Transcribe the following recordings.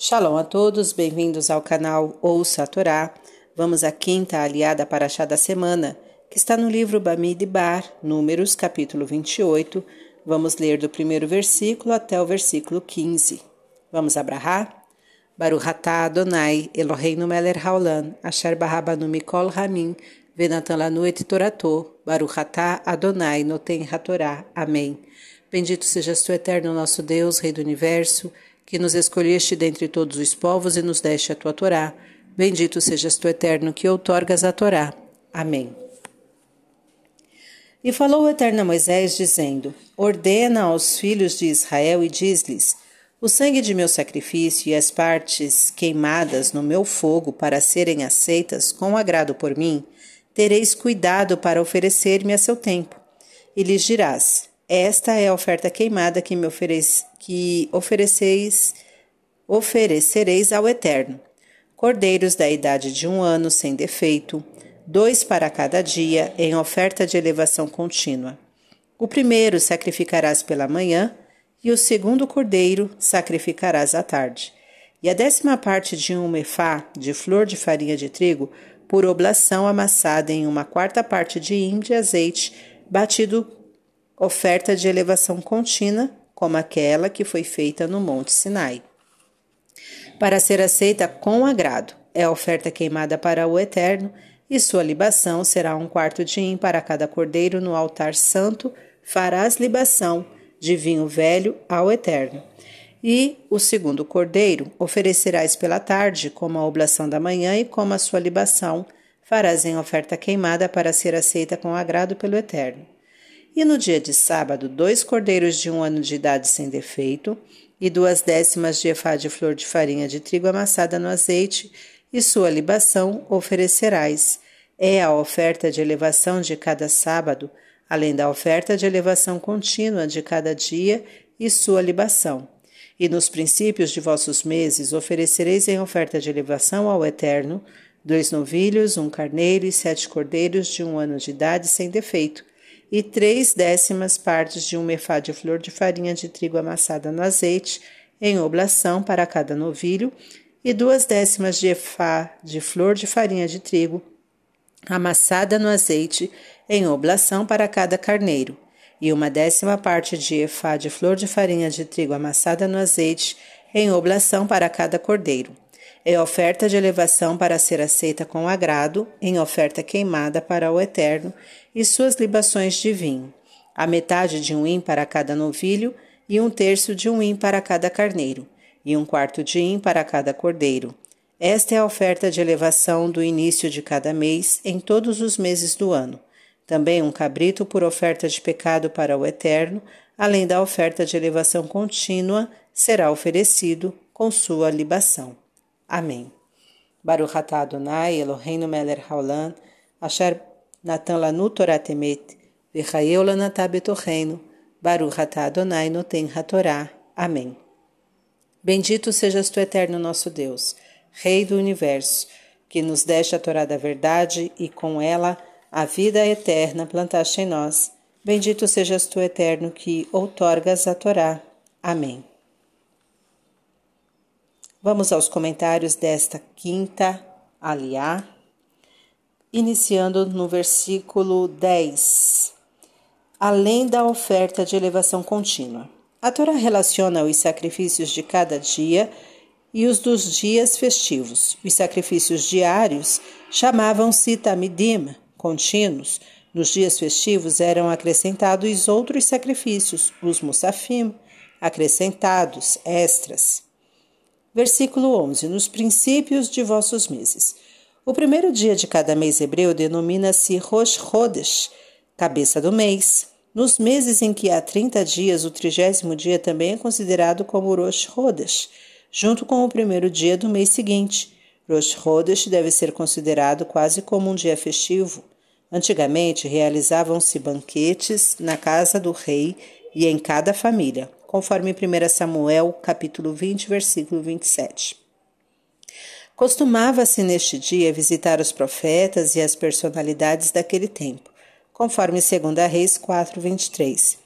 Shalom a todos, bem-vindos ao canal Ouça a Torá. Vamos à quinta aliada Paraxá da semana, que está no livro Bamid Bar, Números, capítulo 28. Vamos ler do primeiro versículo até o versículo 15. Vamos abrahar? Baruch atah Adonai, Eloheinu melech haolam, asher barabanu mikol ramin, venatan lanu et torato, Baruch atah Adonai, noten hatorá. Amém. Bendito sejas tu, eterno nosso Deus, Rei do Universo, que nos escolheste dentre todos os povos e nos deste a tua Torá. Bendito sejas tu, eterno, que outorgas a Torá. Amém. E falou o Eterno a Moisés, dizendo: Ordena aos filhos de Israel e diz-lhes: O sangue de meu sacrifício e as partes queimadas no meu fogo para serem aceitas com agrado por mim, tereis cuidado para oferecer-me a seu tempo. E lhes dirás: esta é a oferta queimada que me oferece, que ofereceis, oferecereis ao Eterno. Cordeiros da idade de um ano sem defeito, dois para cada dia, em oferta de elevação contínua. O primeiro sacrificarás pela manhã, e o segundo cordeiro sacrificarás à tarde. E a décima parte de um mefá de flor de farinha de trigo, por oblação amassada em uma quarta parte de índio de azeite, batido oferta de elevação contínua, como aquela que foi feita no Monte Sinai. Para ser aceita com agrado, é a oferta queimada para o Eterno, e sua libação será um quarto de im para cada cordeiro no altar santo, farás libação de vinho velho ao Eterno. E o segundo cordeiro oferecerás pela tarde, como a oblação da manhã e como a sua libação, farás em oferta queimada para ser aceita com agrado pelo Eterno. E no dia de sábado, dois cordeiros de um ano de idade sem defeito, e duas décimas de efá de flor de farinha de trigo amassada no azeite, e sua libação oferecerás. É a oferta de elevação de cada sábado, além da oferta de elevação contínua de cada dia e sua libação. E nos princípios de vossos meses oferecereis em oferta de elevação ao Eterno dois novilhos, um carneiro e sete cordeiros de um ano de idade sem defeito, e três décimas partes de um mefá de flor de farinha de trigo amassada no azeite, em oblação para cada novilho, e duas décimas de efá de flor de farinha de trigo amassada no azeite, em oblação para cada carneiro, e uma décima parte de efá de flor de farinha de trigo amassada no azeite, em oblação para cada cordeiro. É oferta de elevação para ser aceita com agrado, em oferta queimada para o Eterno, e suas libações de vinho, a metade de um im para cada novilho, e um terço de um im para cada carneiro, e um quarto de im para cada cordeiro. Esta é a oferta de elevação do início de cada mês, em todos os meses do ano. Também um cabrito por oferta de pecado para o Eterno, além da oferta de elevação contínua, será oferecido com sua libação. Amém. Baruch atah Adonai Eloheinu melech haolam, asher natan lanu Torah temet, v'chayeu lanatah betocheinu, Baruch atah Adonai noten hatorá. Amém. Bendito sejas tu, eterno nosso Deus, Rei do Universo, que nos deste a Torá da verdade e com ela a vida eterna plantaste em nós. Bendito sejas tu, eterno, que outorgas a Torá. Amém. Vamos aos comentários desta quinta aliá, iniciando no versículo 10. Além da oferta de elevação contínua. A Torá relaciona os sacrifícios de cada dia e os dos dias festivos. Os sacrifícios diários chamavam-se tamidim, contínuos. Nos dias festivos eram acrescentados outros sacrifícios, os musafim, acrescentados, extras. Versículo 11: Nos princípios de vossos meses. O primeiro dia de cada mês hebreu denomina-se Rosh Chodesh, cabeça do mês. Nos meses em que há 30 dias, o trigésimo dia também é considerado como Rosh Chodesh, junto com o primeiro dia do mês seguinte. Rosh Chodesh deve ser considerado quase como um dia festivo. Antigamente realizavam-se banquetes na casa do rei e em cada família conforme 1 Samuel, capítulo 20, versículo 27. Costumava-se neste dia visitar os profetas e as personalidades daquele tempo, conforme 2 Reis 4, 23.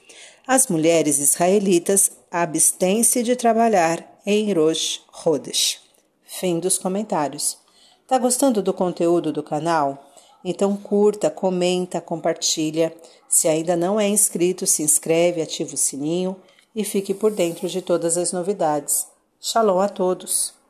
As mulheres israelitas abstêm-se de trabalhar em Rosh Hodesh. Fim dos comentários. Tá gostando do conteúdo do canal? Então curta, comenta, compartilha. Se ainda não é inscrito, se inscreve, ativa o sininho e fique por dentro de todas as novidades. Shalom a todos!